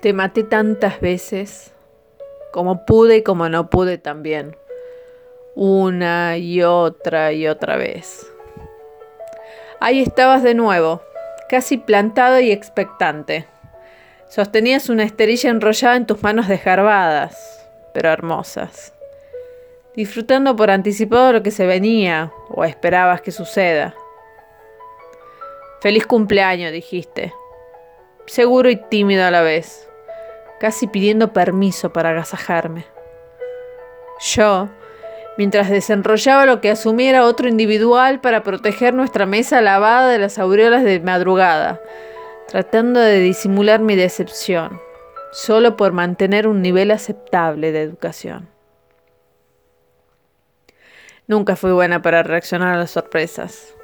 Te maté tantas veces, como pude y como no pude también, una y otra y otra vez. Ahí estabas de nuevo, casi plantado y expectante. Sostenías una esterilla enrollada en tus manos desgarbadas, pero hermosas, disfrutando por anticipado lo que se venía o esperabas que suceda. Feliz cumpleaños, dijiste, seguro y tímido a la vez, casi pidiendo permiso para agasajarme. Yo, mientras desenrollaba lo que asumiera otro individual para proteger nuestra mesa lavada de las aureolas de madrugada, tratando de disimular mi decepción, solo por mantener un nivel aceptable de educación. Nunca fui buena para reaccionar a las sorpresas,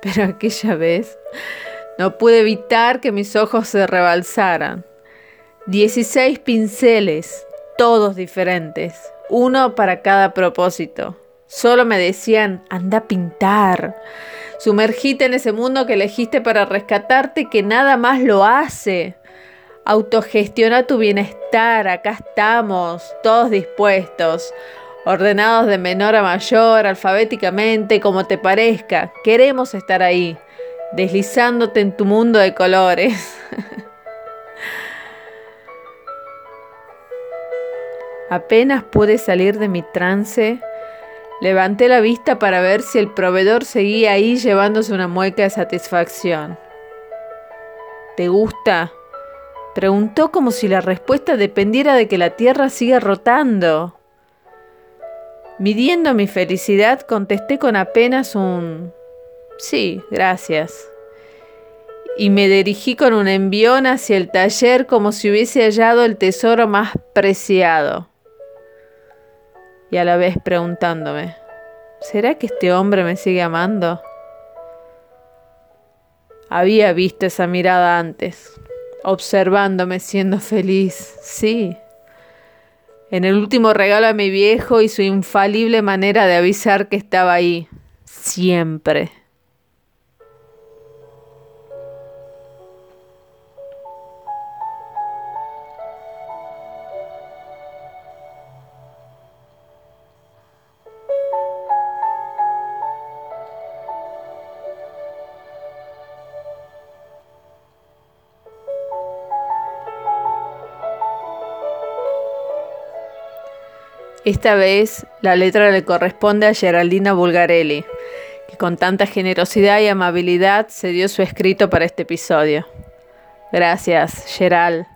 pero aquella vez no pude evitar que mis ojos se rebalsaran. Dieciséis pinceles, todos diferentes, uno para cada propósito. Solo me decían, anda a pintar. Sumergite en ese mundo que elegiste para rescatarte que nada más lo hace. Autogestiona tu bienestar, acá estamos, todos dispuestos, ordenados de menor a mayor, alfabéticamente, como te parezca. Queremos estar ahí, deslizándote en tu mundo de colores. Apenas pude salir de mi trance, levanté la vista para ver si el proveedor seguía ahí llevándose una mueca de satisfacción. ¿Te gusta? Preguntó como si la respuesta dependiera de que la Tierra siga rotando. Midiendo mi felicidad, contesté con apenas un sí, gracias. Y me dirigí con un envión hacia el taller como si hubiese hallado el tesoro más preciado y a la vez preguntándome, ¿será que este hombre me sigue amando? Había visto esa mirada antes, observándome siendo feliz, sí. En el último regalo a mi viejo y su infalible manera de avisar que estaba ahí, siempre. Esta vez la letra le corresponde a Geraldina Bulgarelli, que con tanta generosidad y amabilidad se dio su escrito para este episodio. Gracias, Geral.